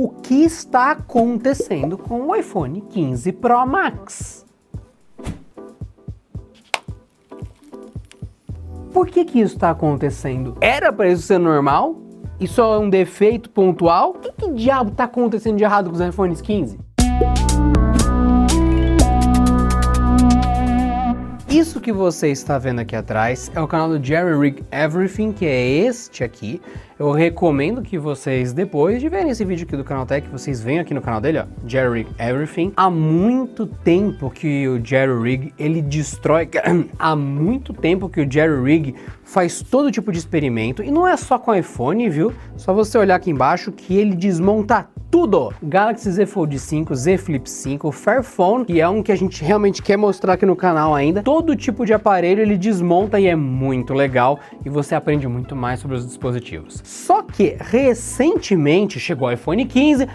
o que está acontecendo com o iPhone 15 Pro Max. Por que, que isso está acontecendo? Era para isso ser normal? Isso é um defeito pontual? O que, que diabo está acontecendo de errado com os iPhones 15? Isso que você está vendo aqui atrás é o canal do Jerry Rig Everything, que é este aqui. Eu recomendo que vocês, depois de verem esse vídeo aqui do Canal Tech, vocês venham aqui no canal dele, ó, Jerry Rig Everything. Há muito tempo que o Jerry Rig, ele destrói... Há muito tempo que o Jerry Rig faz todo tipo de experimento, e não é só com iPhone, viu? Só você olhar aqui embaixo que ele desmonta tudo. Galaxy Z Fold 5, Z Flip 5, Fairphone, que é um que a gente realmente quer mostrar aqui no canal ainda. Todo tipo de aparelho ele desmonta e é muito legal e você aprende muito mais sobre os dispositivos. Só que recentemente chegou o iPhone 15,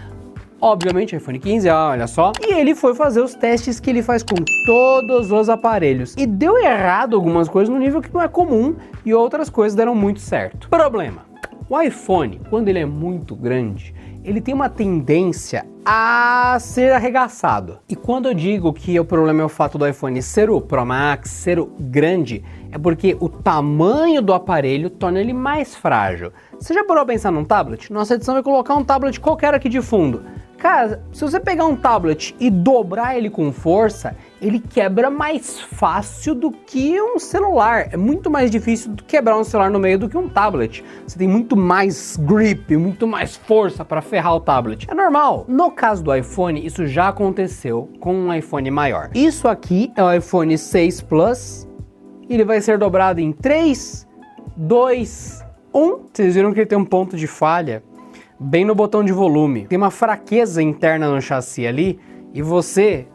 obviamente iPhone 15, ah, olha só, e ele foi fazer os testes que ele faz com todos os aparelhos. E deu errado algumas coisas no nível que não é comum e outras coisas deram muito certo. Problema: o iPhone, quando ele é muito grande, ele tem uma tendência a ser arregaçado. E quando eu digo que o problema é o fato do iPhone ser o Pro Max, ser o grande, é porque o tamanho do aparelho torna ele mais frágil. Você já parou a pensar num tablet? Nossa edição vai colocar um tablet qualquer aqui de fundo. Cara, se você pegar um tablet e dobrar ele com força, ele quebra mais fácil do que um celular. É muito mais difícil quebrar um celular no meio do que um tablet. Você tem muito mais grip, muito mais força para ferrar o tablet. É normal. No caso do iPhone, isso já aconteceu com um iPhone maior. Isso aqui é o iPhone 6 Plus. Ele vai ser dobrado em 3, 2, 1. Vocês viram que ele tem um ponto de falha bem no botão de volume. Tem uma fraqueza interna no chassi ali e você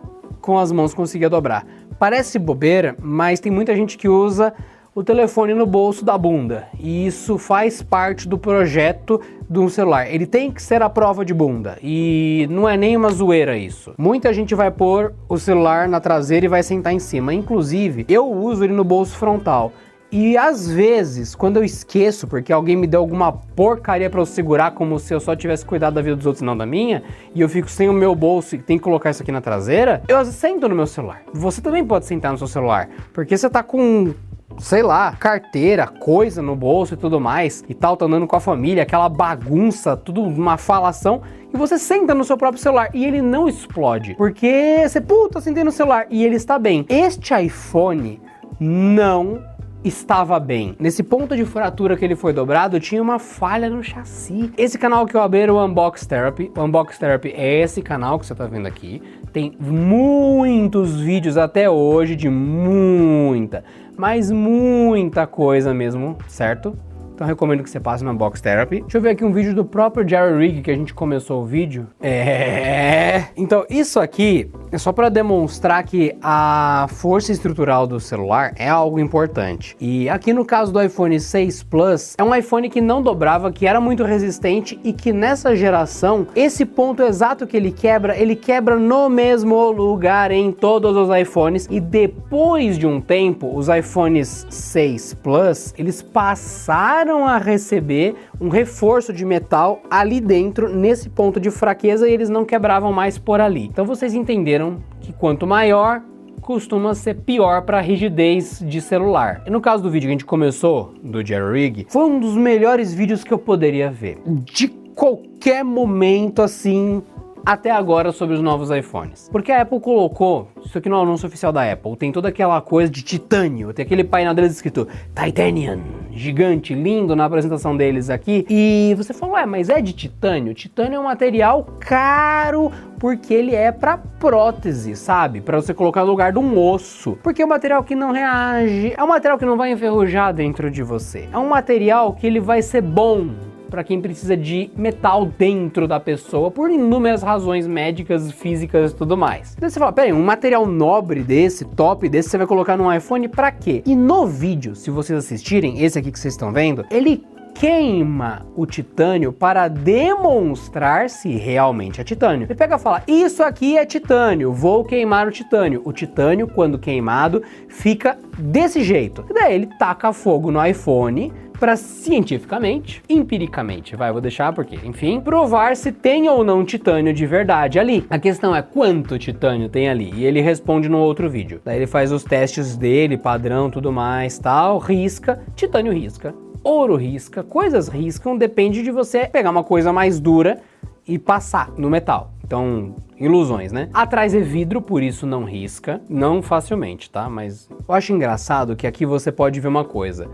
com as mãos conseguia dobrar. Parece bobeira, mas tem muita gente que usa o telefone no bolso da bunda. E isso faz parte do projeto de um celular. Ele tem que ser a prova de bunda. E não é nem uma zoeira isso. Muita gente vai pôr o celular na traseira e vai sentar em cima. Inclusive, eu uso ele no bolso frontal. E às vezes, quando eu esqueço, porque alguém me deu alguma porcaria para eu segurar, como se eu só tivesse cuidado da vida dos outros, não da minha, e eu fico sem o meu bolso e tenho que colocar isso aqui na traseira, eu sento no meu celular. Você também pode sentar no seu celular, porque você tá com sei lá, carteira, coisa no bolso e tudo mais, e tal, tá andando com a família, aquela bagunça, tudo uma falação, e você senta no seu próprio celular e ele não explode, porque você, puta, sentei no celular e ele está bem. Este iPhone não estava bem. Nesse ponto de fratura que ele foi dobrado, tinha uma falha no chassi. Esse canal que eu abri era o Unbox Therapy. O Unbox Therapy é esse canal que você está vendo aqui. Tem muitos vídeos até hoje de muita, mas muita coisa mesmo, certo? Então recomendo que você passe no Unbox Therapy. Deixa eu ver aqui um vídeo do próprio Jerry Rig que a gente começou o vídeo. É. Então, isso aqui é só para demonstrar que a força estrutural do celular é algo importante. E aqui no caso do iPhone 6 Plus, é um iPhone que não dobrava, que era muito resistente e que nessa geração, esse ponto exato que ele quebra, ele quebra no mesmo lugar em todos os iPhones. E depois de um tempo, os iPhones 6 Plus, eles passaram a receber um reforço de metal ali dentro, nesse ponto de fraqueza, e eles não quebravam mais por ali. Então vocês entenderam que quanto maior, costuma ser pior para rigidez de celular. E no caso do vídeo que a gente começou, do Jerry Rig, foi um dos melhores vídeos que eu poderia ver. De qualquer momento assim, até agora sobre os novos iPhones. Porque a Apple colocou, isso aqui no anúncio oficial da Apple, tem toda aquela coisa de titânio, tem aquele painel deles escrito Titanium, gigante, lindo na apresentação deles aqui. E você falou, é, mas é de titânio? Titânio é um material caro porque ele é para prótese, sabe? Para você colocar no lugar de um osso. Porque é um material que não reage, é um material que não vai enferrujar dentro de você. É um material que ele vai ser bom para quem precisa de metal dentro da pessoa por inúmeras razões médicas, físicas e tudo mais. Então você fala, peraí, um material nobre desse, top desse, você vai colocar num iPhone para quê? E no vídeo, se vocês assistirem, esse aqui que vocês estão vendo, ele queima o titânio para demonstrar se realmente é titânio. Ele pega e fala: Isso aqui é titânio, vou queimar o titânio. O titânio, quando queimado, fica desse jeito. E daí ele taca fogo no iPhone para cientificamente, empiricamente, vai, vou deixar porque, enfim, provar se tem ou não titânio de verdade ali. A questão é quanto titânio tem ali, e ele responde no outro vídeo. Daí ele faz os testes dele, padrão, tudo mais, tal, risca, titânio risca, ouro risca, coisas riscam, depende de você pegar uma coisa mais dura e passar no metal. Então, ilusões, né? Atrás é vidro, por isso não risca, não facilmente, tá? Mas eu acho engraçado que aqui você pode ver uma coisa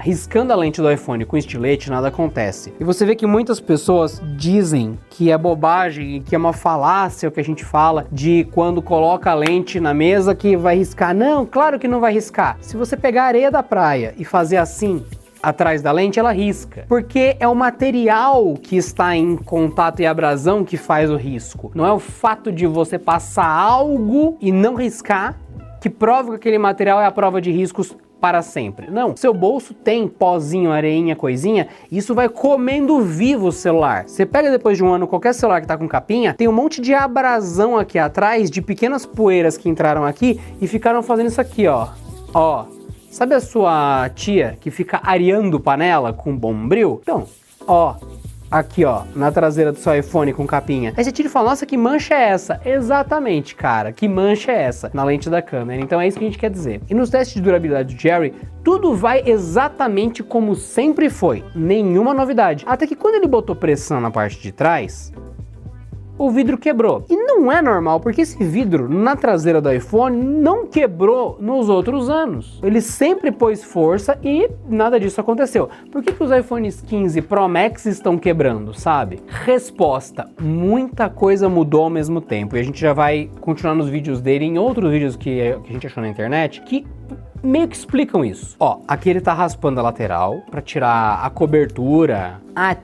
riscando a lente do iPhone com estilete, nada acontece. E você vê que muitas pessoas dizem que é bobagem e que é uma falácia o que a gente fala de quando coloca a lente na mesa que vai riscar. Não, claro que não vai riscar. Se você pegar a areia da praia e fazer assim, atrás da lente, ela risca. Porque é o material que está em contato e abrasão que faz o risco. Não é o fato de você passar algo e não riscar que prova que aquele material é a prova de riscos para sempre. Não, seu bolso tem pozinho, areinha, coisinha, isso vai comendo vivo o celular. Você pega depois de um ano qualquer celular que tá com capinha, tem um monte de abrasão aqui atrás, de pequenas poeiras que entraram aqui e ficaram fazendo isso aqui, ó. Ó, sabe a sua tia que fica areando panela com bombril? Então, ó, aqui, ó, na traseira do seu iPhone com capinha. Aí você tira e fala, nossa, que mancha é essa? Exatamente, cara, que mancha é essa? Na lente da câmera. Então é isso que a gente quer dizer. E nos testes de durabilidade do Jerry, tudo vai exatamente como sempre foi. Nenhuma novidade. Até que quando ele botou pressão na parte de trás, o vidro quebrou. E não é normal, porque esse vidro na traseira do iPhone não quebrou nos outros anos. Ele sempre pôs força e nada disso aconteceu. Por que, que os iPhones 15 Pro Max estão quebrando, sabe? Resposta: muita coisa mudou ao mesmo tempo. E a gente já vai continuar nos vídeos dele, em outros vídeos que, que a gente achou na internet, que meio que explicam isso. Ó, aqui ele tá raspando a lateral para tirar a cobertura, a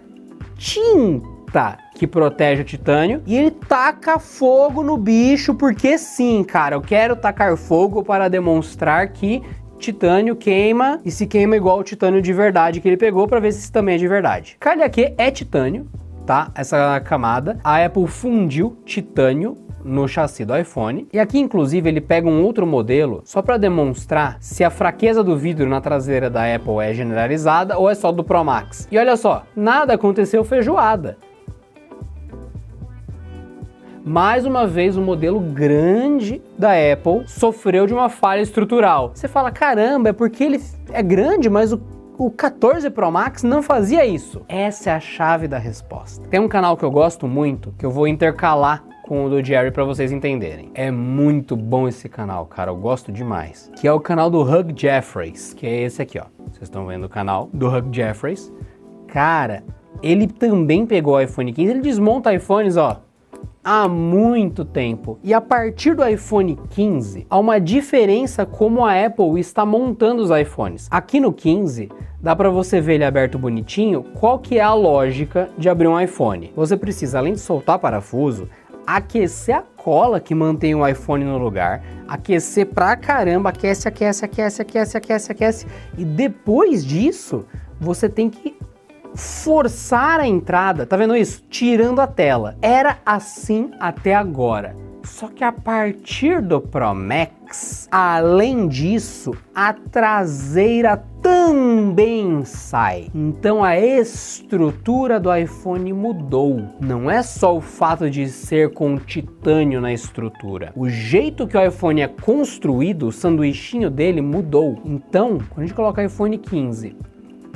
tinta que protege o titânio e ele taca fogo no bicho porque sim, cara, eu quero tacar fogo para demonstrar que titânio queima e se queima igual o titânio de verdade que ele pegou para ver se isso também é de verdade. Cardiaque é titânio, tá? Essa camada. A Apple fundiu titânio no chassi do iPhone. E aqui, inclusive, ele pega um outro modelo só para demonstrar se a fraqueza do vidro na traseira da Apple é generalizada ou é só do Pro Max. E olha só, nada aconteceu feijoada mais uma vez o um modelo grande da Apple sofreu de uma falha estrutural. Você fala, caramba, é porque ele é grande, mas o o 14 Pro Max não fazia isso. Essa é a chave da resposta. Tem um canal que eu gosto muito, que eu vou intercalar com o do Jerry para vocês entenderem. É muito bom esse canal, cara, eu gosto demais. Que é o canal do Hug Jeffries, que é esse aqui, ó. Vocês estão vendo o canal do Hug Jeffries. Cara, ele também pegou o iPhone 15, ele desmonta iPhones, ó, há muito tempo. E a partir do iPhone 15, há uma diferença como a Apple está montando os iPhones. Aqui no 15, dá para você ver ele aberto bonitinho, qual que é a lógica de abrir um iPhone. Você precisa, além de soltar parafuso, aquecer a cola que mantém o iPhone no lugar, aquecer pra caramba, aquece, aquece, aquece, aquece, aquece, aquece, e depois disso, você tem que forçar a entrada, tá vendo isso? Tirando a tela. Era assim até agora. Só que a partir do Pro Max, além disso, a traseira também sai. Então a estrutura do iPhone mudou. Não é só o fato de ser com titânio na estrutura. O jeito que o iPhone é construído, o sanduichinho dele mudou. Então, quando a gente coloca iPhone 15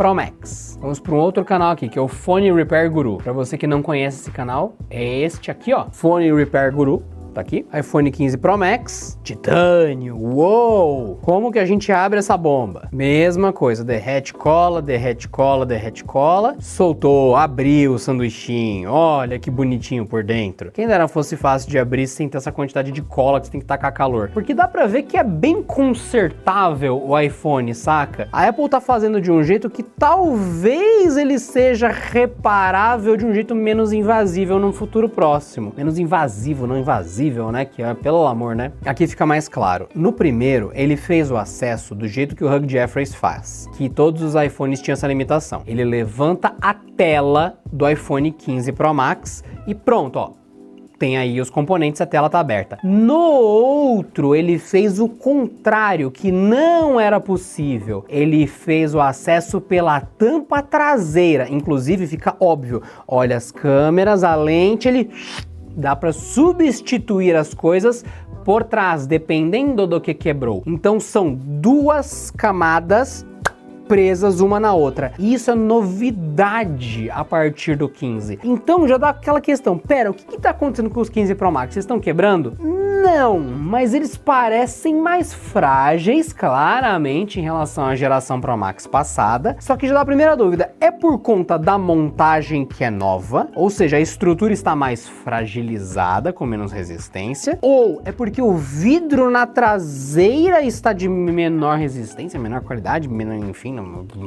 Pro Max. Vamos para um outro canal aqui, que é o Phone Repair Guru. Para você que não conhece esse canal, é este aqui, ó, Phone Repair Guru tá aqui. iPhone 15 Pro Max, titânio, uou! Como que a gente abre essa bomba? Mesma coisa, derrete cola, derrete cola, derrete cola, soltou, abriu o sanduichinho, olha que bonitinho por dentro. Quem dera fosse fácil de abrir sem ter essa quantidade de cola que você tem que tacar calor. Porque dá pra ver que é bem consertável o iPhone, saca? A Apple tá fazendo de um jeito que talvez ele seja reparável de um jeito menos invasível no futuro próximo. Menos invasivo, não invasivo possível, né? Que é pelo amor, né? Aqui fica mais claro. No primeiro, ele fez o acesso do jeito que o Hugh Jeffreys faz, que todos os iPhones tinham essa limitação. Ele levanta a tela do iPhone 15 Pro Max e pronto, ó tem aí os componentes, a tela tá aberta. No outro, ele fez o contrário, que não era possível. Ele fez o acesso pela tampa traseira. Inclusive, fica óbvio. Olha as câmeras, a lente, ele dá para substituir as coisas por trás, dependendo do que quebrou. Então são duas camadas presas uma na outra. E isso é novidade a partir do 15. Então já dá aquela questão, pera, o que está acontecendo com os 15 Pro Max? Vocês estão quebrando? Não, mas eles parecem mais frágeis, claramente, em relação à geração Pro Max passada. Só que já dá a primeira dúvida, é por conta da montagem que é nova? Ou seja, a estrutura está mais fragilizada, com menos resistência? Ou é porque o vidro na traseira está de menor resistência, menor qualidade, menor, enfim,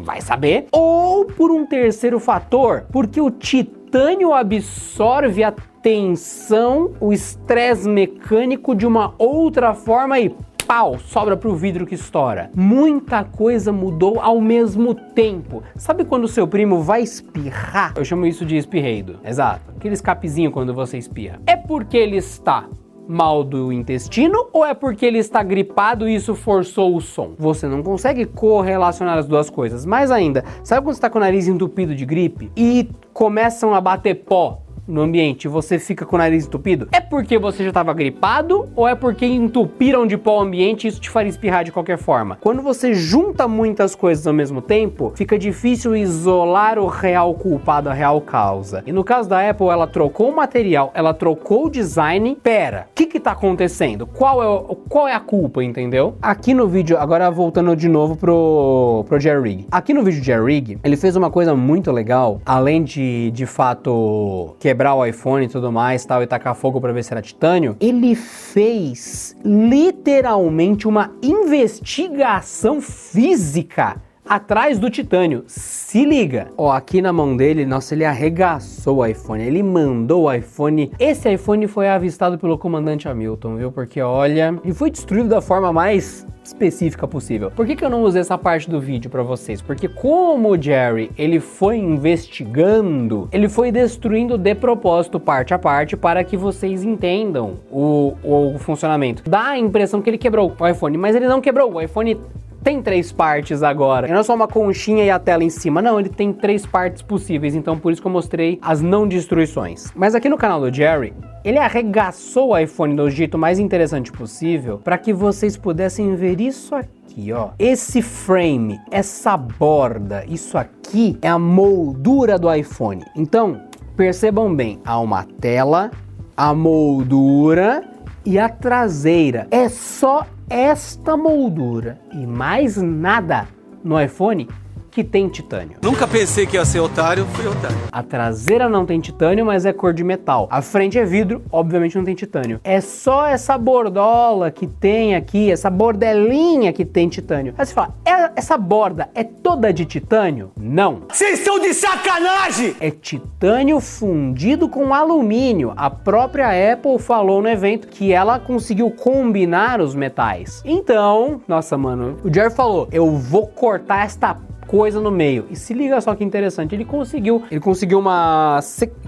vai saber. Ou por um terceiro fator, porque o titânio absorve a tensão, o estresse mecânico de uma outra forma e pau, sobra pro vidro que estoura. Muita coisa mudou ao mesmo tempo. Sabe quando o seu primo vai espirrar? Eu chamo isso de espirreido. Exato. Aquele escapezinho quando você espirra. É porque ele está mal do intestino ou é porque ele está gripado e isso forçou o som? Você não consegue correlacionar as duas coisas. Mais ainda, sabe quando você está com o nariz entupido de gripe e começam a bater pó no ambiente você fica com o nariz entupido? É porque você já estava gripado ou é porque entupiram de pó o ambiente e isso te faria espirrar de qualquer forma? Quando você junta muitas coisas ao mesmo tempo, fica difícil isolar o real culpado, a real causa. E no caso da Apple, ela trocou o material, ela trocou o design. Pera, o que que tá acontecendo? Qual é, o, qual é a culpa, entendeu? Aqui no vídeo, agora voltando de novo pro, pro Jerry Rig. Aqui no vídeo de Jerry Rig, ele fez uma coisa muito legal, além de, de fato, que quebrar o iPhone e tudo mais, tal, e tacar fogo para ver se era titânio, ele fez literalmente uma investigação física atrás do titânio. Se liga. Ó, aqui na mão dele, nossa, ele arregaçou o iPhone. Ele mandou o iPhone. Esse iPhone foi avistado pelo comandante Hamilton, viu? Porque olha, ele foi destruído da forma mais específica possível. Por que, que eu não usei essa parte do vídeo para vocês? Porque como o Jerry ele foi investigando, ele foi destruindo de propósito parte a parte para que vocês entendam o, o, o funcionamento. Dá a impressão que ele quebrou o iPhone, mas ele não quebrou. O iPhone tem três partes agora. não é só uma conchinha e a tela em cima, não, ele tem três partes possíveis, então por isso que eu mostrei as não destruições. Mas aqui no canal do Jerry, ele arregaçou o iPhone do jeito mais interessante possível para que vocês pudessem ver isso aqui, ó. Esse frame, essa borda, isso aqui é a moldura do iPhone. Então, percebam bem, há uma tela, a moldura e a traseira. É só esta moldura e mais nada no iPhone que tem titânio. Nunca pensei que ia ser otário, fui otário. A traseira não tem titânio, mas é cor de metal. A frente é vidro, obviamente não tem titânio. É só essa bordola que tem aqui, essa bordelinha que tem titânio. Aí você fala, é, essa borda é toda de titânio? Não. Vocês estão de sacanagem! É titânio fundido com alumínio. A própria Apple falou no evento que ela conseguiu combinar os metais. Então, nossa, mano, o Jerry falou: eu vou cortar esta coisa no meio. E se liga só que interessante, ele conseguiu, ele conseguiu uma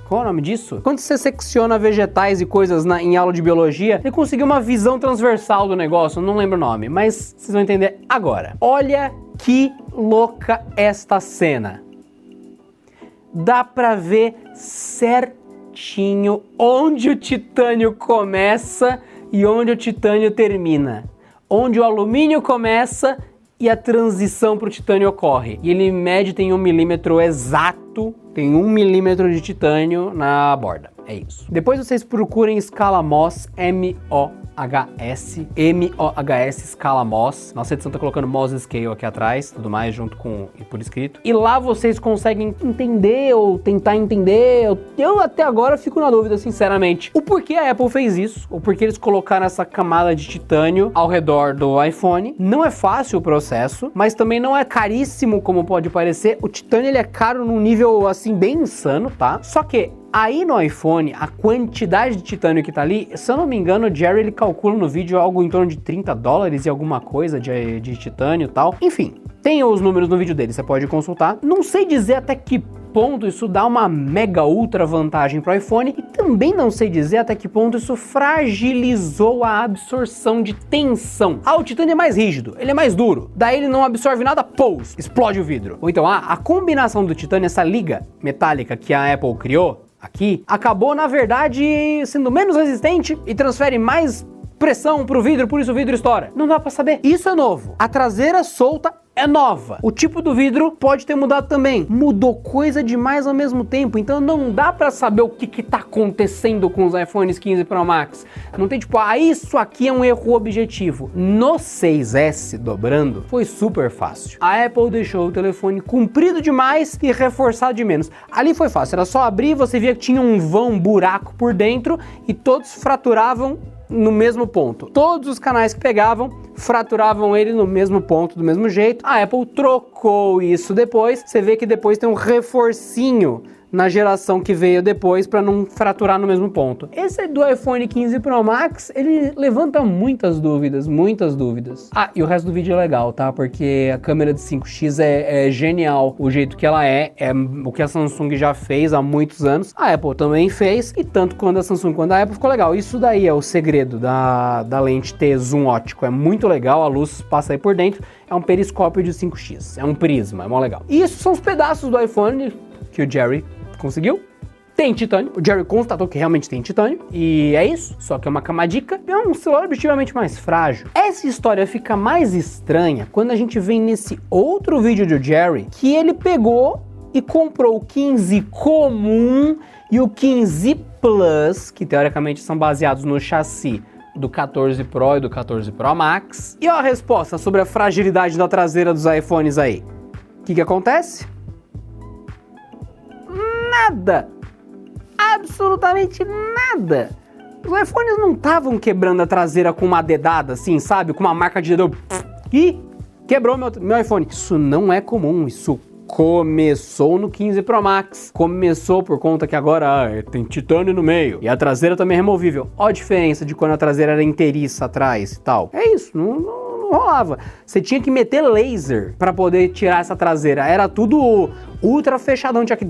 qual é o nome disso? Quando você secciona vegetais e coisas na, em aula de biologia, ele conseguiu uma visão transversal do negócio, não lembro o nome, mas vocês vão entender agora. Olha que louca esta cena. Dá para ver certinho onde o titânio começa e onde o titânio termina. Onde o alumínio começa e a transição para o titânio ocorre. E ele mede tem um milímetro exato, tem um milímetro de titânio na borda. É isso. Depois vocês procurem escala MOS, M-O HS, M-O-H-S escala MOS. Nossa edição tá colocando MOS Scale aqui atrás, tudo mais, junto com e por escrito. E lá vocês conseguem entender ou tentar entender. Eu até agora fico na dúvida, sinceramente, o porquê a Apple fez isso, o porquê eles colocaram essa camada de titânio ao redor do iPhone. Não é fácil o processo, mas também não é caríssimo como pode parecer. O titânio ele é caro num nível assim bem insano, tá? Só que Aí no iPhone, a quantidade de titânio que tá ali, se eu não me engano, o Jerry ele calcula no vídeo algo em torno de 30 dólares e alguma coisa de, de titânio e tal. Enfim, tem os números no vídeo dele, você pode consultar. Não sei dizer até que ponto isso dá uma mega ultra vantagem para o iPhone e também não sei dizer até que ponto isso fragilizou a absorção de tensão. Ah, o titânio é mais rígido, ele é mais duro, daí ele não absorve nada, pous, explode o vidro. Ou então, ah, a combinação do titânio, essa liga metálica que a Apple criou, aqui, acabou na verdade sendo menos resistente e transfere mais pressão pro vidro, por isso o vidro estoura. Não dá para saber. Isso é novo. A traseira solta é nova. O tipo do vidro pode ter mudado também. Mudou coisa demais ao mesmo tempo, então não dá para saber o que, que tá acontecendo com os iPhones 15 Pro Max. Não tem tipo, ah, isso aqui é um erro objetivo. No 6S dobrando, foi super fácil. A Apple deixou o telefone comprido demais e reforçado de menos. Ali foi fácil, era só abrir, você via que tinha um vão, um buraco por dentro e todos fraturavam no mesmo ponto. Todos os canais que pegavam fraturavam ele no mesmo ponto, do mesmo jeito. A Apple trocou isso depois. Você vê que depois tem um reforcinho na geração que veio depois para não fraturar no mesmo ponto. Esse do iPhone 15 Pro Max, ele levanta muitas dúvidas, muitas dúvidas. Ah, e o resto do vídeo é legal, tá? Porque a câmera de 5x é, é genial, o jeito que ela é, é o que a Samsung já fez há muitos anos, a Apple também fez, e tanto quando a Samsung quanto a Apple ficou legal. Isso daí é o segredo da, da lente ter zoom ótico, é muito legal, a luz passa aí por dentro, é um periscópio de 5x, é um prisma, é mó legal. E isso são os pedaços do iPhone que o Jerry conseguiu. Tem titânio, o Jerry constatou que realmente tem titânio, e é isso, só que é uma camadica, é um celular objetivamente mais frágil. Essa história fica mais estranha quando a gente vem nesse outro vídeo do Jerry, que ele pegou e comprou o 15 comum e o 15 Plus, que teoricamente são baseados no chassi do 14 Pro e do 14 Pro Max. E ó a resposta sobre a fragilidade da traseira dos iPhones aí. O que, que acontece? Nada. Absolutamente nada. Os iPhones não estavam quebrando a traseira com uma dedada assim, sabe? Com uma marca de dedo. E quebrou meu, meu iPhone. Isso não é comum. Isso começou no 15 Pro Max. Começou por conta que agora ah, tem titânio no meio. E a traseira também é removível. Olha a diferença de quando a traseira era inteiriça atrás e tal. É isso. não, não não rolava. Você tinha que meter laser para poder tirar essa traseira. Era tudo ultra fechadão, tinha que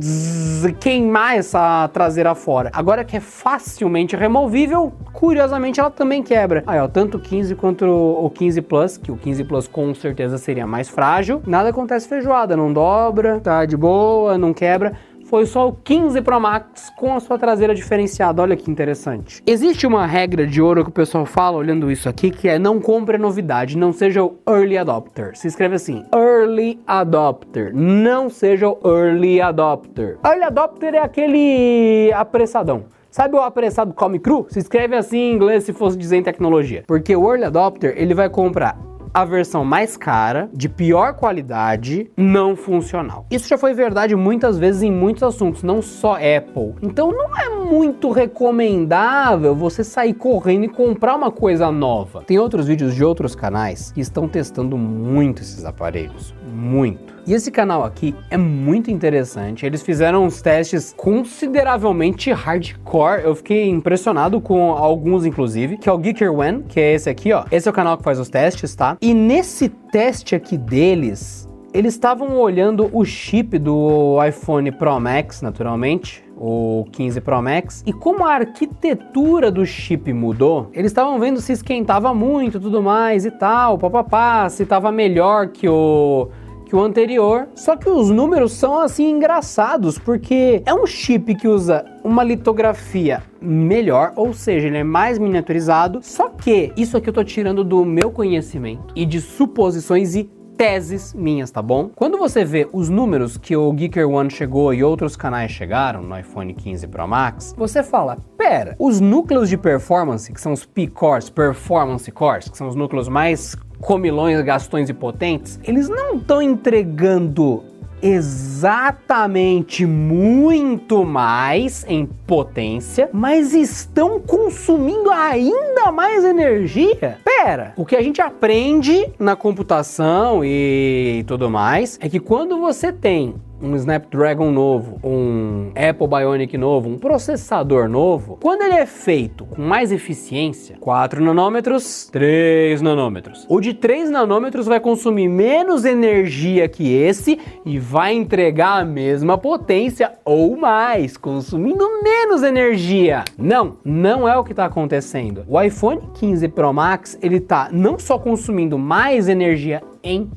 queimar essa traseira fora. Agora que é facilmente removível, curiosamente ela também quebra. Aí, ó, tanto o 15 quanto o 15 Plus, que o 15 Plus com certeza seria mais frágil, nada acontece feijoada, não dobra, tá de boa, não quebra foi só o 15 Pro Max com a sua traseira diferenciada. Olha que interessante. Existe uma regra de ouro que o pessoal fala olhando isso aqui, que é não compre novidade, não seja o early adopter. Se escreve assim, early adopter. Não seja o early adopter. Early adopter é aquele apressadão. Sabe o apressado come cru? Se escreve assim em inglês se fosse dizer em tecnologia. Porque o early adopter, ele vai comprar a versão mais cara, de pior qualidade, não funcional. Isso já foi verdade muitas vezes em muitos assuntos, não só Apple. Então não é muito recomendável você sair correndo e comprar uma coisa nova. Tem outros vídeos de outros canais que estão testando muito esses aparelhos, muito. E esse canal aqui é muito interessante. Eles fizeram uns testes consideravelmente hardcore. Eu fiquei impressionado com alguns, inclusive, que é o Geeker One, que é esse aqui, ó. Esse é o canal que faz os testes, tá? E nesse teste aqui deles, eles estavam olhando o chip do iPhone Pro Max, naturalmente, o 15 Pro Max, e como a arquitetura do chip mudou, eles estavam vendo se esquentava muito, tudo mais e tal, papapá, se estava melhor que o que o anterior. Só que os números são assim engraçados, porque é um chip que usa uma litografia melhor, ou seja, ele é mais miniaturizado. Só que isso aqui eu tô tirando do meu conhecimento e de suposições e teses minhas, tá bom? Quando você vê os números que o Geeker One chegou e outros canais chegaram no iPhone 15 Pro Max, você fala, pera, os núcleos de performance, que são os P-Cores, Performance Cores, que são os núcleos mais comilões, gastões e potentes, eles não estão entregando exatamente muito mais em potência, mas estão consumindo ainda mais energia? Pera, o que a gente aprende na computação e tudo mais é que quando você tem um Snapdragon novo, um Apple Bionic novo, um processador novo, quando ele é feito com mais eficiência, 4 nanômetros, 3 nanômetros. O de 3 nanômetros vai consumir menos energia que esse e vai entregar a mesma potência ou mais, consumindo menos energia. Não, não é o que está acontecendo. O iPhone 15 Pro Max, ele tá não só consumindo mais energia em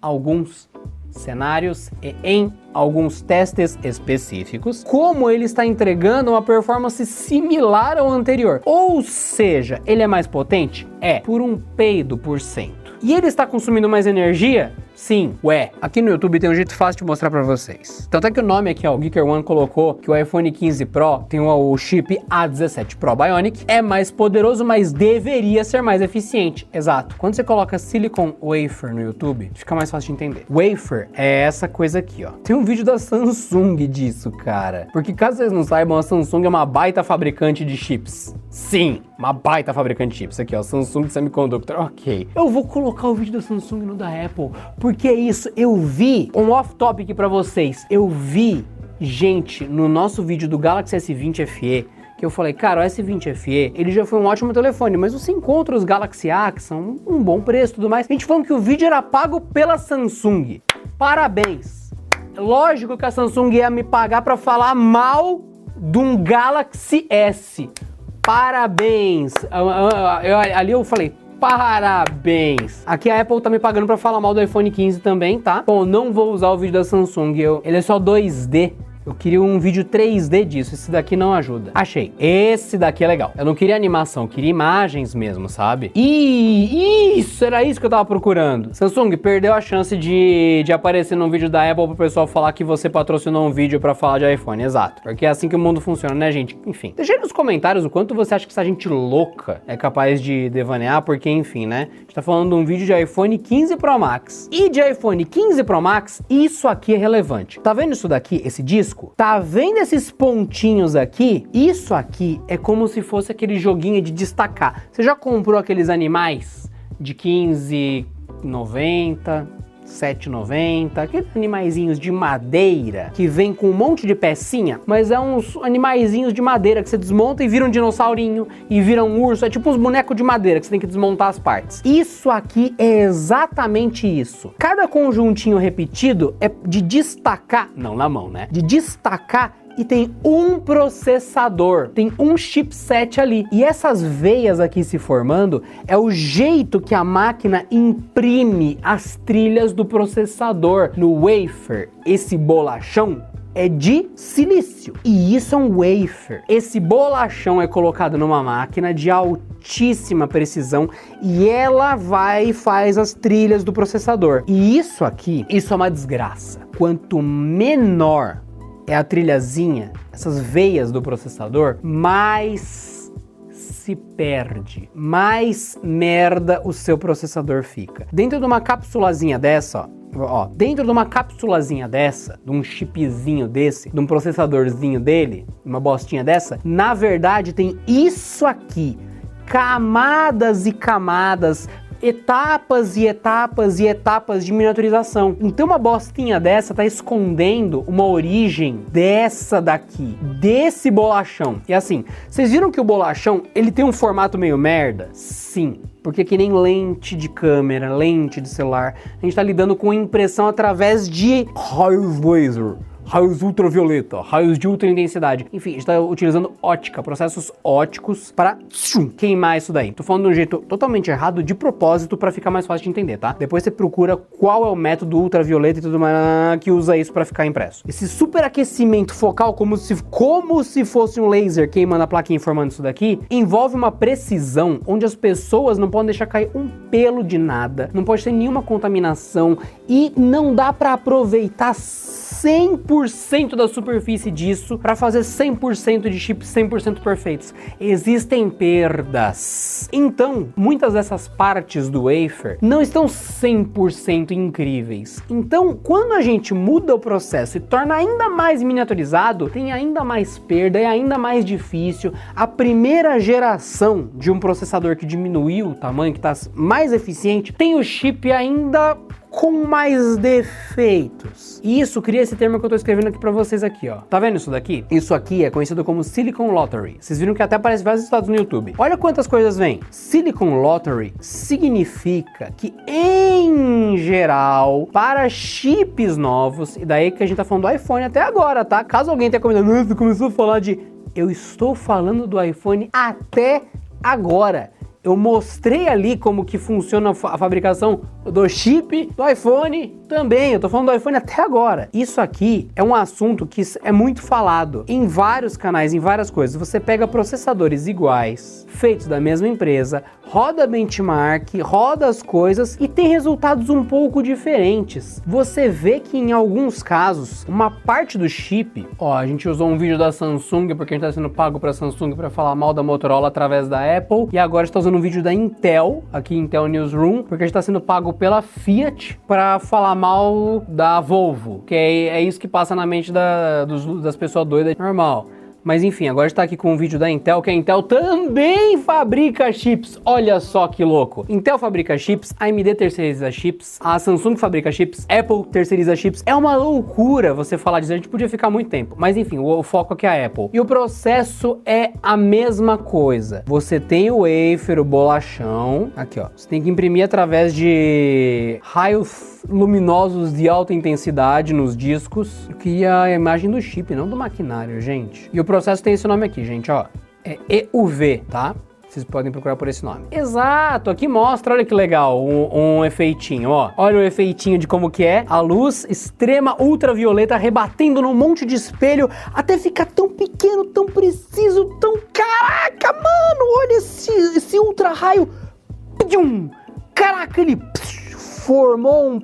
alguns cenários e em alguns testes específicos, como ele está entregando uma performance similar ao anterior. Ou seja, ele é mais potente? É, por um peido por cento. E ele está consumindo mais energia? Sim, ué, aqui no YouTube tem um jeito fácil de mostrar para vocês. Tanto é que o nome aqui, ó, o Geeker One colocou que o iPhone 15 Pro tem o chip A17 Pro Bionic, é mais poderoso, mas deveria ser mais eficiente. Exato. Quando você coloca Silicon Wafer no YouTube, fica mais fácil de entender. Wafer é essa coisa aqui, ó. Tem um vídeo da Samsung disso, cara. Porque caso vocês não saibam, a Samsung é uma baita fabricante de chips. Sim, uma baita fabricante de chips. Aqui, ó, Samsung Semiconductor. Ok. Eu vou colocar o vídeo da Samsung no da Apple porque é isso, eu vi um off-topic para vocês. Eu vi gente no nosso vídeo do Galaxy S20 FE que eu falei, cara, o S20 FE, ele já foi um ótimo telefone, mas você encontra os Galaxy A que são um bom preço tudo mais. A gente falando que o vídeo era pago pela Samsung. Parabéns. Lógico que a Samsung ia me pagar para falar mal de um Galaxy S. Parabéns. Eu, eu, eu, ali eu falei, Parabéns! Aqui a Apple tá me pagando para falar mal do iPhone 15 também, tá? Bom, não vou usar o vídeo da Samsung, eu, ele é só 2D. Eu queria um vídeo 3D disso, esse daqui não ajuda. Achei, esse daqui é legal. Eu não queria animação, queria imagens mesmo, sabe? E isso, era isso que eu tava procurando. Samsung, perdeu a chance de, de aparecer num vídeo da Apple pro pessoal falar que você patrocinou um vídeo para falar de iPhone, exato. Porque é assim que o mundo funciona, né, gente? Enfim, deixa aí nos comentários o quanto você acha que essa gente louca é capaz de devanear, porque, enfim, né? A gente tá falando de um vídeo de iPhone 15 Pro Max. E de iPhone 15 Pro Max, isso aqui é relevante. Tá vendo isso daqui, esse disco? Disco. Tá vendo esses pontinhos aqui? Isso aqui é como se fosse aquele joguinho de destacar. Você já comprou aqueles animais de 15,90? 7,90, aqueles animaizinhos de madeira que vem com um monte de pecinha, mas é uns animaizinhos de madeira que você desmonta e vira um dinossaurinho e vira um urso, é tipo uns bonecos de madeira que você tem que desmontar as partes. Isso aqui é exatamente isso. Cada conjuntinho repetido é de destacar, não na mão, né? De destacar e tem um processador, tem um chipset ali. E essas veias aqui se formando é o jeito que a máquina imprime as trilhas do processador no wafer. Esse bolachão é de silício. E isso é um wafer. Esse bolachão é colocado numa máquina de altíssima precisão e ela vai e faz as trilhas do processador. E isso aqui, isso é uma desgraça. Quanto menor é a trilhazinha, essas veias do processador, mais se perde, mais merda o seu processador fica. Dentro de uma capsulazinha dessa, ó, ó, dentro de uma capsulazinha dessa, de um chipzinho desse, de um processadorzinho dele, uma bostinha dessa, na verdade tem isso aqui camadas e camadas etapas e etapas e etapas de miniaturização. Então uma bostinha dessa tá escondendo uma origem dessa daqui, desse bolachão. E assim, vocês viram que o bolachão, ele tem um formato meio merda? Sim. Porque que nem lente de câmera, lente de celular, a gente está lidando com impressão através de laser raios ultravioleta, raios de ultra intensidade. Enfim, está utilizando ótica, processos óticos para queimar isso daí. Tô falando de um jeito totalmente errado, de propósito, para ficar mais fácil de entender, tá? Depois você procura qual é o método ultravioleta e tudo mais que usa isso para ficar impresso. Esse superaquecimento focal, como se, como se fosse um laser queimando a plaquinha formando isso daqui, envolve uma precisão onde as pessoas não podem deixar cair um pelo de nada, não pode ter nenhuma contaminação e não dá para aproveitar 100% da superfície disso para fazer 100% de chips 100% perfeitos. Existem perdas. Então, muitas dessas partes do wafer não estão 100% incríveis. Então, quando a gente muda o processo e torna ainda mais miniaturizado, tem ainda mais perda, é ainda mais difícil. A primeira geração de um processador que diminuiu o tamanho, que está mais eficiente, tem o chip ainda com mais defeitos. Isso cria esse termo que eu tô escrevendo aqui para vocês aqui, ó. Tá vendo isso daqui? Isso aqui é conhecido como Silicon Lottery. Vocês viram que até aparece vários estados no YouTube. Olha quantas coisas vem. Silicon Lottery significa que em geral, para chips novos, e daí que a gente tá falando do iPhone até agora, tá? Caso alguém tenha comentado, começou a falar de eu estou falando do iPhone até agora eu mostrei ali como que funciona a fabricação do chip do iPhone também. Eu tô falando do iPhone até agora. Isso aqui é um assunto que é muito falado em vários canais, em várias coisas. Você pega processadores iguais, feitos da mesma empresa, roda benchmark, roda as coisas e tem resultados um pouco diferentes. Você vê que em alguns casos, uma parte do chip, ó, a gente usou um vídeo da Samsung porque a gente tá sendo pago para Samsung para falar mal da Motorola através da Apple e agora está usando no vídeo da Intel, aqui Intel Newsroom, porque a gente está sendo pago pela Fiat para falar mal da Volvo, que é, é, isso que passa na mente da, dos, das pessoas doidas normal. Mas enfim, agora está aqui com um vídeo da Intel, que a Intel também fabrica chips. Olha só que louco. Intel fabrica chips, AMD terceiriza chips, a Samsung fabrica chips, Apple terceiriza chips. É uma loucura você falar disso. A gente podia ficar muito tempo. Mas enfim, o, o foco aqui é a Apple. E o processo é a mesma coisa. Você tem o wafer, o bolachão. Aqui, ó. Você tem que imprimir através de raios luminosos de alta intensidade nos discos. Eu queria a imagem do chip, não do maquinário, gente. E o processo tem esse nome aqui, gente, ó. É EUV, tá? Vocês podem procurar por esse nome. Exato, aqui mostra, olha que legal, um, um, efeitinho, ó. Olha o efeitinho de como que é. A luz extrema ultravioleta rebatendo num monte de espelho até ficar tão pequeno, tão preciso, tão... Caraca, mano, olha esse, esse ultra raio. Caraca, ele formou um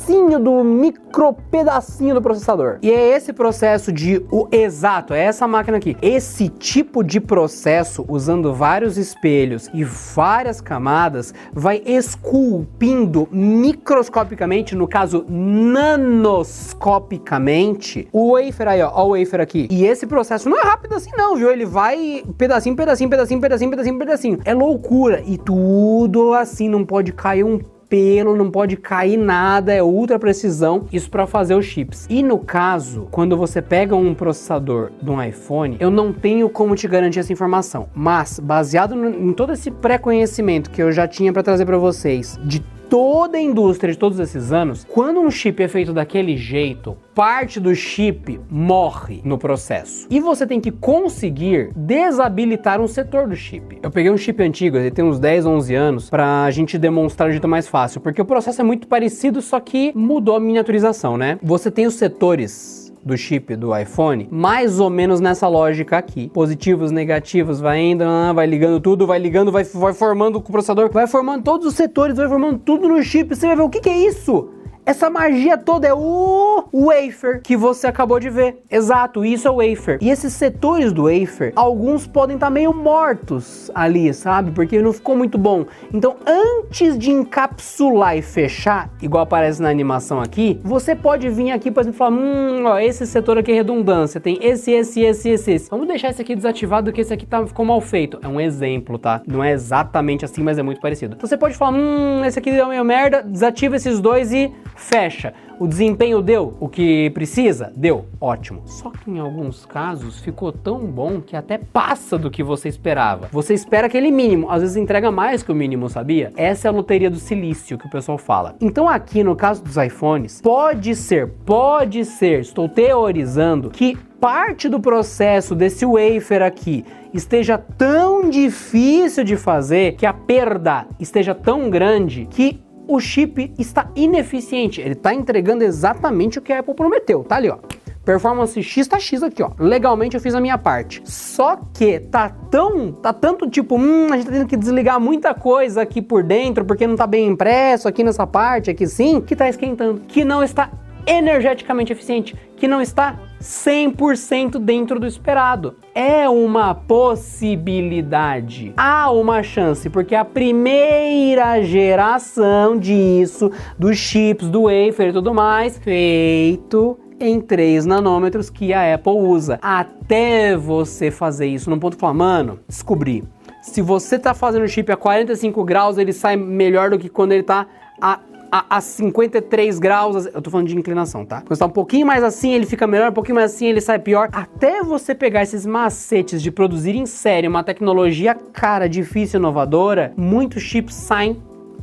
pedacinho do micro pedacinho do processador. E é esse processo de o exato, é essa máquina aqui. Esse tipo de processo usando vários espelhos e várias camadas vai esculpindo microscopicamente, no caso nanoscopicamente, o wafer aí, ó, ó o wafer aqui. E esse processo não é rápido assim não, viu? Ele vai pedacinho, pedacinho, pedacinho, pedacinho, pedacinho, pedacinho. É loucura e tudo assim não pode cair um pelo, não pode cair nada, é ultra precisão, isso para fazer os chips. E no caso, quando você pega um processador de um iPhone, eu não tenho como te garantir essa informação, mas baseado no, em todo esse pré-conhecimento que eu já tinha para trazer para vocês de toda a indústria de todos esses anos, quando um chip é feito daquele jeito, parte do chip morre no processo. E você tem que conseguir desabilitar um setor do chip. Eu peguei um chip antigo, ele tem uns 10, 11 anos, para a gente demonstrar de jeito mais fácil, porque o processo é muito parecido, só que mudou a miniaturização, né? Você tem os setores do chip do iPhone, mais ou menos nessa lógica aqui. Positivos, negativos, vai indo, vai ligando tudo, vai ligando, vai, vai formando o processador, vai formando todos os setores, vai formando tudo no chip. Você vai ver o que, que é isso? Essa magia toda é o wafer que você acabou de ver. Exato, isso é o wafer. E esses setores do wafer, alguns podem estar tá meio mortos ali, sabe? Porque não ficou muito bom. Então, antes de encapsular e fechar, igual aparece na animação aqui, você pode vir aqui, por exemplo, falar: hum, ó, esse setor aqui é redundância, tem esse, esse, esse, esse, esse. Vamos deixar esse aqui desativado, que esse aqui tá, ficou mal feito. É um exemplo, tá? Não é exatamente assim, mas é muito parecido. Então, você pode falar: hum, esse aqui deu meio merda, desativa esses dois e fecha. O desempenho deu o que precisa? Deu. Ótimo. Só que em alguns casos ficou tão bom que até passa do que você esperava. Você espera aquele mínimo, às vezes entrega mais que o mínimo, sabia? Essa é a loteria do silício que o pessoal fala. Então aqui no caso dos iPhones, pode ser, pode ser, estou teorizando que parte do processo desse wafer aqui esteja tão difícil de fazer que a perda esteja tão grande que o chip está ineficiente. Ele está entregando exatamente o que a Apple prometeu. Tá ali, ó. Performance X tá X aqui, ó. Legalmente eu fiz a minha parte. Só que tá tão, tá tanto tipo, hum, a gente tá tendo que desligar muita coisa aqui por dentro porque não tá bem impresso aqui nessa parte, aqui sim, que tá esquentando, que não está energeticamente eficiente, que não está 100% dentro do esperado. É uma possibilidade. Há uma chance, porque a primeira geração disso, dos chips, do wafer e tudo mais, feito em 3 nanômetros que a Apple usa. Até você fazer isso no ponto de falar, mano, descobri. Se você tá fazendo o chip a 45 graus, ele sai melhor do que quando ele tá a a, a 53 graus, eu tô falando de inclinação, tá? Quando está um pouquinho mais assim, ele fica melhor, um pouquinho mais assim, ele sai pior. Até você pegar esses macetes de produzir em série uma tecnologia cara, difícil, inovadora, muitos chips saem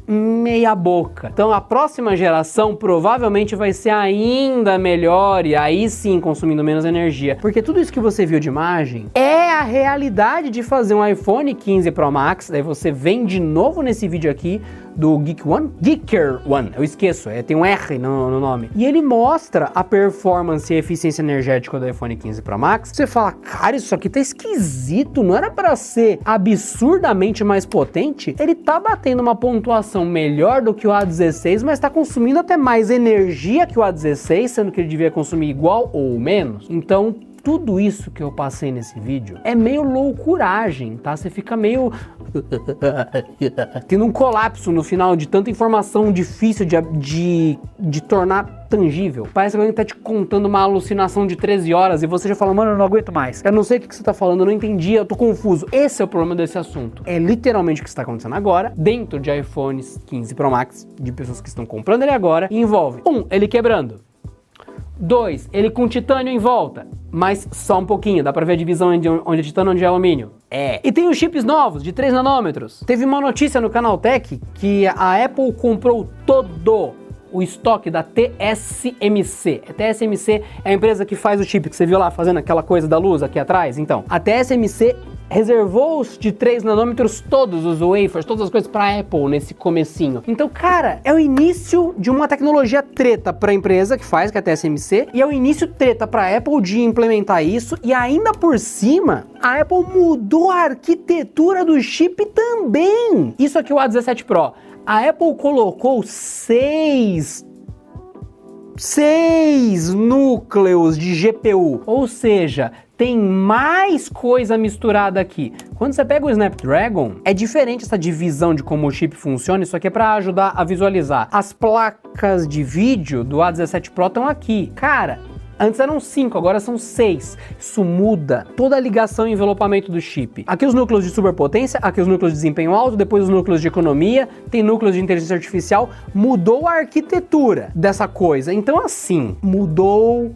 meia boca. Então a próxima geração provavelmente vai ser ainda melhor e aí sim consumindo menos energia. Porque tudo isso que você viu de imagem é a realidade de fazer um iPhone 15 Pro Max. Daí você vem de novo nesse vídeo aqui do Geek One? Geeker One, eu esqueço, é, tem um R no, no, nome. E ele mostra a performance e eficiência energética do iPhone 15 Pro Max. Você fala, cara, isso aqui tá esquisito, não era para ser absurdamente mais potente? Ele tá batendo uma pontuação melhor do que o A16, mas tá consumindo até mais energia que o A16, sendo que ele devia consumir igual ou menos. Então, tudo isso que eu passei nesse vídeo é meio loucuragem, tá? Você fica meio tendo um colapso no final de tanta informação difícil de, de, de tornar tangível. Parece que alguém tá te contando uma alucinação de 13 horas e você já fala, mano, eu não aguento mais. Eu não sei o que você tá falando, eu não entendi, eu tô confuso. Esse é o problema desse assunto. É literalmente o que está acontecendo agora, dentro de iPhones 15 Pro Max, de pessoas que estão comprando ele agora, e envolve, um, ele quebrando. Dois, ele com titânio em volta, mas só um pouquinho, dá pra ver a divisão onde, onde é titânio e onde é alumínio. É. E tem os chips novos, de 3 nanômetros. Teve uma notícia no Canaltech que a Apple comprou todo o estoque da TSMC. A TSMC é a empresa que faz o chip que você viu lá fazendo aquela coisa da luz aqui atrás. Então, a TSMC reservou os de 3 nanômetros todos os wafers, todas as coisas para Apple nesse comecinho. Então, cara, é o início de uma tecnologia treta para a empresa que faz, que é a TSMC, e é o início treta para Apple de implementar isso e ainda por cima, a Apple mudou a arquitetura do chip também. Isso aqui é o A17 Pro. A Apple colocou seis seis núcleos de GPU, ou seja, tem mais coisa misturada aqui. Quando você pega o Snapdragon, é diferente essa divisão de como o chip funciona. Isso aqui é para ajudar a visualizar. As placas de vídeo do A17 Pro estão aqui. Cara, Antes eram 5, agora são 6. Isso muda toda a ligação e envelopamento do chip. Aqui os núcleos de superpotência, aqui os núcleos de desempenho alto, depois os núcleos de economia, tem núcleos de inteligência artificial. Mudou a arquitetura dessa coisa. Então, assim, mudou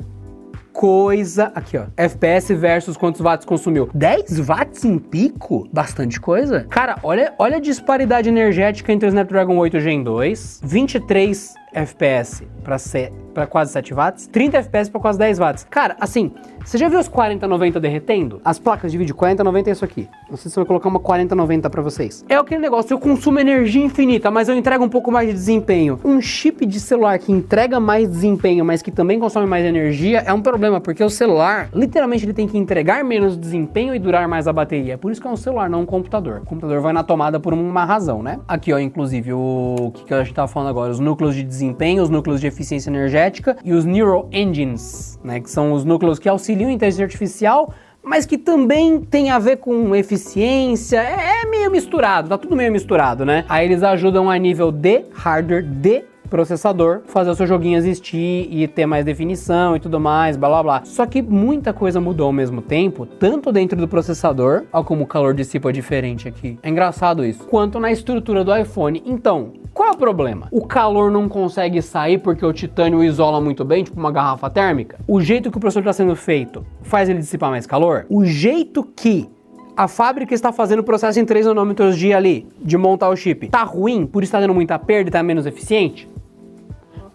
coisa. Aqui, ó. FPS versus quantos watts consumiu. 10 watts em pico? Bastante coisa. Cara, olha, olha a disparidade energética entre o Snapdragon 8 Gen 2, 23 FPS para quase 7 watts, 30 FPS para quase 10 watts. Cara, assim, você já viu os 4090 derretendo? As placas de vídeo 4090 é isso aqui. Não sei se eu vou colocar uma 4090 para vocês. É aquele negócio, eu consumo energia infinita, mas eu entrego um pouco mais de desempenho. Um chip de celular que entrega mais desempenho, mas que também consome mais energia, é um problema, porque o celular, literalmente, ele tem que entregar menos desempenho e durar mais a bateria. É por isso que é um celular, não um computador. O computador vai na tomada por uma razão, né? Aqui, ó, inclusive, o que, que a gente tava falando agora, os núcleos de desempenho, os núcleos de eficiência energética e os Neural Engines, né? Que são os núcleos que auxiliam a inteligência artificial mas que também tem a ver com eficiência, é, é, meio misturado, tá tudo meio misturado, né? Aí eles ajudam a nível de hardware, de processador, fazer o seu joguinho existir e ter mais definição e tudo mais, blá blá blá. Só que muita coisa mudou ao mesmo tempo, tanto dentro do processador, como o calor dissipa diferente aqui. É engraçado isso. Quanto na estrutura do iPhone. Então, qual é o problema? O calor não consegue sair porque o titânio isola muito bem, tipo uma garrafa térmica? O jeito que o processador está sendo feito faz ele dissipar mais calor? O jeito que a fábrica está fazendo o processo em 3 nanômetros de ali, de montar o chip, tá ruim por estar dando muita perda e tá menos eficiente?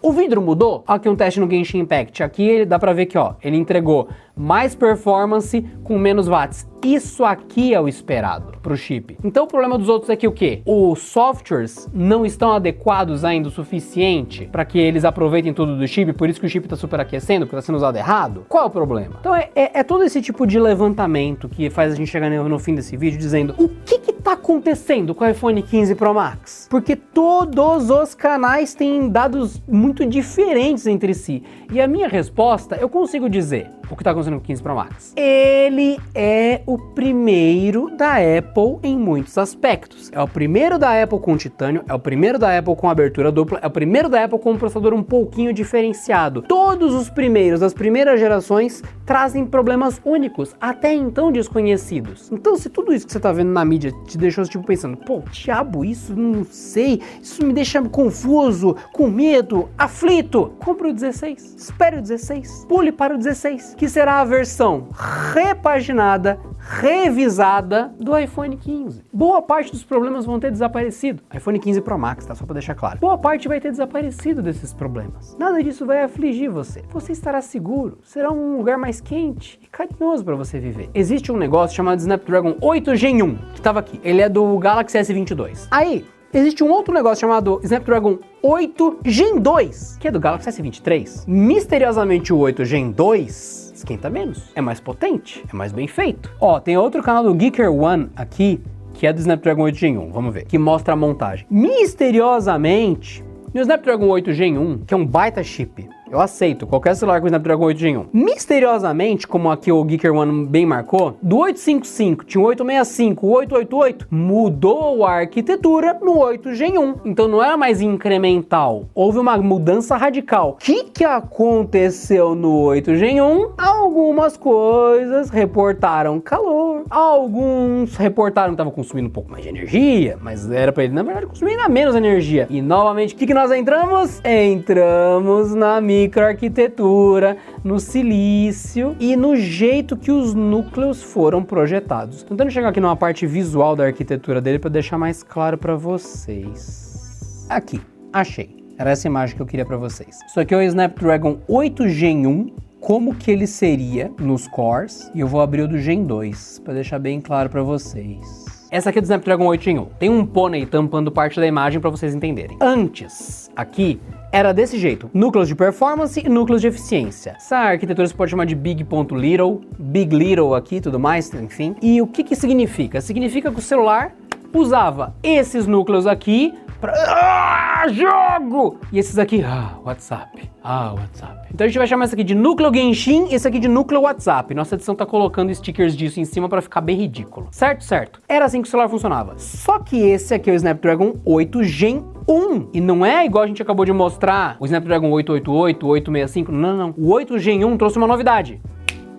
O vidro mudou? Aqui um teste no Genshin Impact. Aqui dá pra ver que ó, ele entregou mais performance com menos watts. Isso aqui é o esperado para o chip. Então o problema dos outros é que o que? Os softwares não estão adequados ainda o suficiente para que eles aproveitem tudo do chip, por isso que o chip está superaquecendo, porque está sendo usado errado. Qual é o problema? Então é, é, é, todo esse tipo de levantamento que faz a gente chegar no, no fim desse vídeo dizendo o que está acontecendo com o iPhone 15 Pro Max? Porque todos os canais têm dados muito diferentes entre si. E a minha resposta eu consigo dizer o que está acontecendo com o 15 Pro Max. Ele é o primeiro da Apple em muitos aspectos. É o primeiro da Apple com titânio, é o primeiro da Apple com abertura dupla, é o primeiro da Apple com um processador um pouquinho diferenciado. Todos os primeiros das primeiras gerações trazem problemas únicos, até então desconhecidos. Então, se tudo isso que você está vendo na mídia te deixou tipo pensando, pô, diabo, isso não sei, isso me deixa confuso, com medo, aflito. Compre o 16, espere o 16, pule para o 16, que será a versão repaginada, revisada do iPhone 15. Boa parte dos problemas vão ter desaparecido. iPhone 15 Pro Max, tá? Só para deixar claro. Boa parte vai ter desaparecido desses problemas. Nada disso vai afligir você. Você estará seguro, será um lugar mais quente e carinhoso para você viver. Existe um negócio chamado Snapdragon 8 Gen 1, que estava aqui. Ele é do Galaxy S22. Aí, existe um outro negócio chamado Snapdragon 8 Gen 2, que é do Galaxy S23. Misteriosamente o 8 Gen 2 esquenta menos, é mais potente, é mais bem feito. Ó, tem outro canal do Geeker One aqui, que é do Snapdragon 8 Gen 1, vamos ver, que mostra a montagem. Misteriosamente, no Snapdragon 8 Gen 1, que é um baita chip, eu aceito qualquer celular com Snapdragon 8 Gen 1. Misteriosamente, como aqui o Geeker One bem marcou, do 855 tinha o 865, o 888, mudou a arquitetura no 8 Gen 1. Então não era mais incremental, houve uma mudança radical. O que, que aconteceu no 8 Gen 1? Algumas coisas reportaram calor, alguns reportaram que estava consumindo um pouco mais de energia, mas era para ele, na verdade, consumir ainda menos energia. E novamente, o que, que nós entramos? Entramos na microarquitetura, no silício e no jeito que os núcleos foram projetados. Tentando chegar aqui numa parte visual da arquitetura dele para deixar mais claro para vocês. Aqui, achei. Era essa imagem que eu queria para vocês. Isso aqui é o Snapdragon 8 Gen 1 como que ele seria nos cores e eu vou abrir o do Gen 2 para deixar bem claro para vocês. Essa aqui é do Snapdragon 8 Gen 1. Tem um pônei tampando parte da imagem para vocês entenderem. Antes, aqui, era desse jeito: núcleos de performance e núcleos de eficiência. Essa arquitetura você pode chamar de big.little, big little aqui, tudo mais, enfim. E o que que significa? Significa que o celular usava esses núcleos aqui para ah, jogo e esses aqui, ah, WhatsApp. Ah, WhatsApp. Então a gente vai chamar isso aqui de núcleo Genshin esse aqui de núcleo WhatsApp. Nossa edição tá colocando stickers disso em cima para ficar bem ridículo. Certo, certo. Era assim que o celular funcionava. Só que esse aqui é o Snapdragon 8 Gen 1. E não é igual a gente acabou de mostrar o Snapdragon 888, 865. Não, não. O 8 Gen 1 trouxe uma novidade.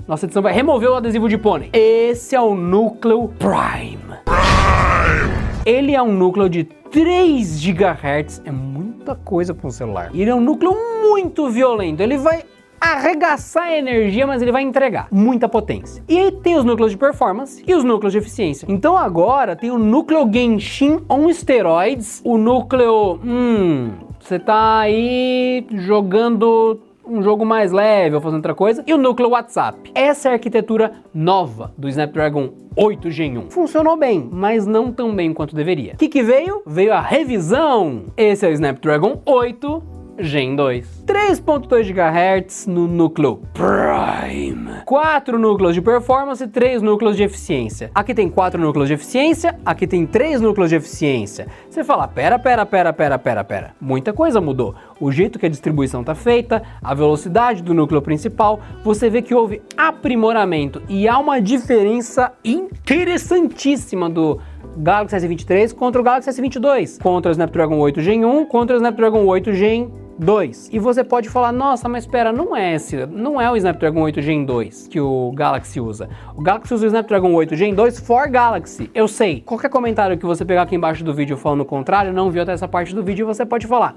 Nossa edição vai remover o adesivo de pônei. Esse é o núcleo Prime. Prime. Ele é um núcleo de 3 GHz, é muita coisa para um celular. Ele é um núcleo muito violento, ele vai arregaçar a energia, mas ele vai entregar muita potência. E aí tem os núcleos de performance e os núcleos de eficiência. Então agora tem o núcleo Genshin on steroids, o núcleo, hum, você tá aí jogando um jogo mais leve ou fazendo outra coisa, e o núcleo WhatsApp. Essa é a arquitetura nova do Snapdragon 8 Gen 1. Funcionou bem, mas não tão bem quanto deveria. O que, que veio? Veio a revisão. Esse é o Snapdragon 8 Gen 2. 3.2 GHz no núcleo Prime. 4 núcleos de performance e 3 núcleos de eficiência. Aqui tem 4 núcleos de eficiência, aqui tem 3 núcleos de eficiência. Você fala, pera, pera, pera, pera, pera, pera. Muita coisa mudou. O jeito que a distribuição está feita, a velocidade do núcleo principal, você vê que houve aprimoramento e há uma diferença interessantíssima do Galaxy S23 contra o Galaxy S22, contra o Snapdragon 8 Gen 1, contra o Snapdragon 8 Gen 2. E você pode falar, nossa, mas espera, não é esse, não é o Snapdragon 8 Gen 2 que o Galaxy usa. O Galaxy usa o Snapdragon 8 Gen 2 for Galaxy. Eu sei. Qualquer comentário que você pegar aqui embaixo do vídeo falando o contrário, não viu até essa parte do vídeo, você pode falar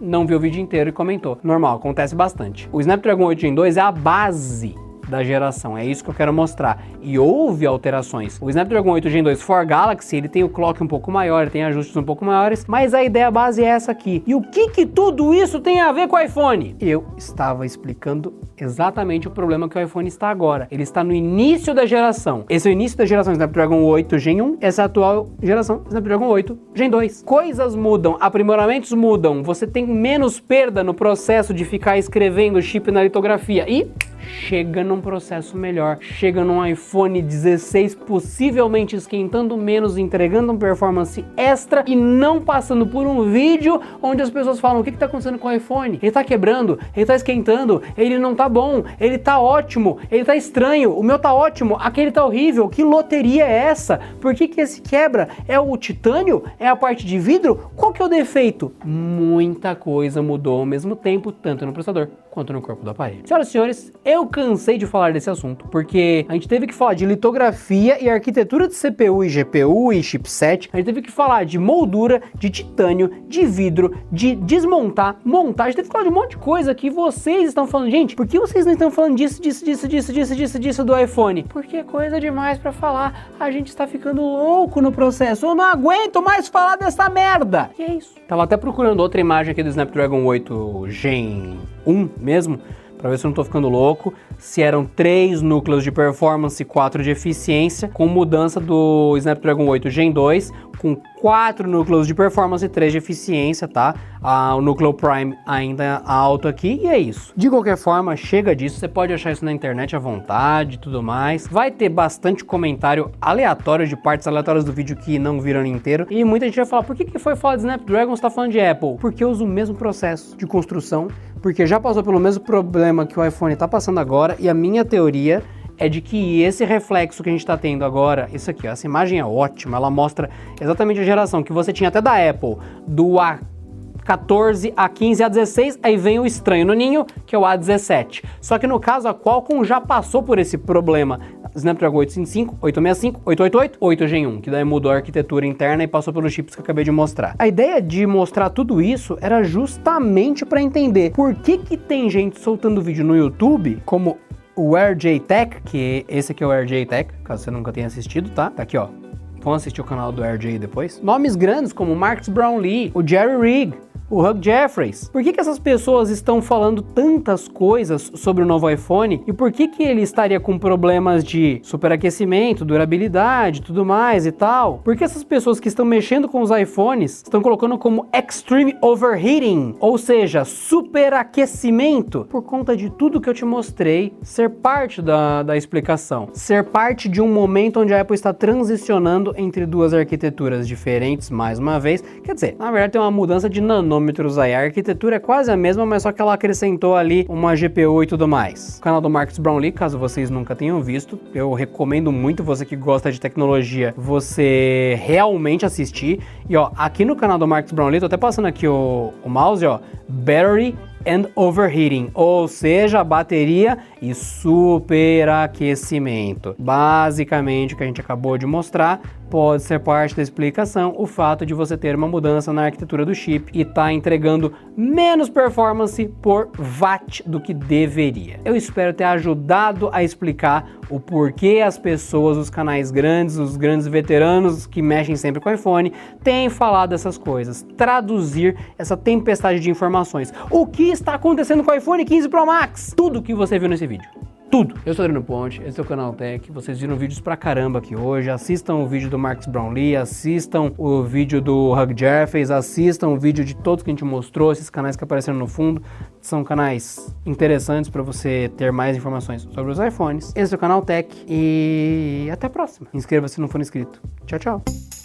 não viu o vídeo inteiro e comentou. Normal, acontece bastante. O Snapdragon 8 Gen 2 é a base da geração. É isso que eu quero mostrar. E houve alterações. O Snapdragon 8 Gen 2 for Galaxy, ele tem o clock um pouco maior, tem ajustes um pouco maiores, mas a ideia base é essa aqui. E o que que tudo isso tem a ver com o iPhone? Eu estava explicando exatamente o problema que o iPhone está agora. Ele está no início da geração. Esse é o início da geração Snapdragon 8 Gen 1, essa é a atual geração Snapdragon 8 Gen 2. Coisas mudam, aprimoramentos mudam, você tem menos perda no processo de ficar escrevendo chip na litografia e chega num processo melhor, chega num iPhone 16 possivelmente esquentando menos, entregando uma performance extra e não passando por um vídeo onde as pessoas falam o que está acontecendo com o iPhone? Ele está quebrando, ele está esquentando, ele não está bom, ele está ótimo, ele está estranho, o meu está ótimo, aquele está horrível, que loteria é essa? Por que, que esse quebra? É o titânio? É a parte de vidro? Qual que é o defeito? Muita coisa mudou ao mesmo tempo, tanto no processador quanto no corpo do aparelho. Senhoras e senhores, eu cansei de falar desse assunto, porque a gente teve que falar de litografia e arquitetura de CPU e GPU e chipset, a gente teve que falar de moldura, de titânio, de vidro, de desmontar, montar, a gente teve que falar de um monte de coisa que vocês estão falando. Gente, por que vocês não estão falando disso, disso, disso, disso, disso, disso, disso do iPhone? Porque é coisa demais para falar. A gente está ficando louco no processo. Eu não aguento mais falar dessa merda. E é isso. Tava até procurando outra imagem aqui do Snapdragon 8 Gen 1 mesmo, para ver se eu não tô ficando louco, se eram três núcleos de performance e quatro de eficiência, com mudança do Snapdragon 8 Gen 2, com quatro núcleos de performance e três de eficiência, tá? Ah, o núcleo Prime ainda alto aqui e é isso. De qualquer forma, chega disso, você pode achar isso na internet à vontade e tudo mais. Vai ter bastante comentário aleatório de partes aleatórias do vídeo que não viram inteiro e muita gente vai falar, por que, que foi falar de Snapdragon, você tá falando de Apple? Porque uso o mesmo processo de construção, porque já passou pelo mesmo problema que o iPhone tá passando agora e a minha teoria é de que esse reflexo que a gente está tendo agora, isso aqui, ó, essa imagem é ótima, ela mostra exatamente a geração que você tinha até da Apple, do A14, A15 a A16, aí vem o estranho no ninho, que é o A17. Só que no caso a Qualcomm já passou por esse problema. Snapdragon 855, 865, 888, 8 Gen 1, que daí mudou a arquitetura interna e passou pelos chips que eu acabei de mostrar. A ideia de mostrar tudo isso era justamente para entender por que que tem gente soltando vídeo no YouTube, como o RJ Tech, que esse aqui é o RJ Tech, caso você nunca tenha assistido, tá? Tá aqui, ó. Vão assistir o canal do RJ depois. Nomes grandes como Marcus Brownlee, o Jerry Rigg, o Hugh Jeffries. Por que, que essas pessoas estão falando tantas coisas sobre o novo iPhone e por que, que ele estaria com problemas de superaquecimento, durabilidade, tudo mais e tal? Por que essas pessoas que estão mexendo com os iPhones estão colocando como extreme overheating, ou seja, superaquecimento? Por conta de tudo que eu te mostrei ser parte da, da explicação, ser parte de um momento onde a Apple está transicionando entre duas arquiteturas diferentes mais uma vez. Quer dizer, na verdade tem uma mudança de nanômetros aí. A arquitetura é quase a mesma, mas só que ela acrescentou ali uma GPU e tudo mais. O canal do Marcus Brownlee, caso vocês nunca tenham visto, eu recomendo muito você que gosta de tecnologia, você realmente assistir. E ó, aqui no canal do Marcus Brownlee, tô até passando aqui o, o mouse, ó, Battery and overheating, ou seja, bateria e superaquecimento. Basicamente, o que a gente acabou de mostrar pode ser parte da explicação o fato de você ter uma mudança na arquitetura do chip e estar tá entregando menos performance por watt do que deveria. Eu espero ter ajudado a explicar o porquê as pessoas, os canais grandes, os grandes veteranos que mexem sempre com o iPhone, têm falado essas coisas. Traduzir essa tempestade de informações. O que está acontecendo com o iPhone 15 Pro Max? Tudo que você viu nesse vídeo tudo. Eu sou Adriano Ponte, esse é o canal Tech. Vocês viram vídeos pra caramba aqui hoje. Assistam o vídeo do Marcus Brownlee, assistam o vídeo do Hug Jeffries, assistam o vídeo de todos que a gente mostrou, esses canais que apareceram no fundo. São canais interessantes para você ter mais informações sobre os iPhones. Esse é o canal Tech e até a próxima. Inscreva-se se não for inscrito. Tchau, tchau.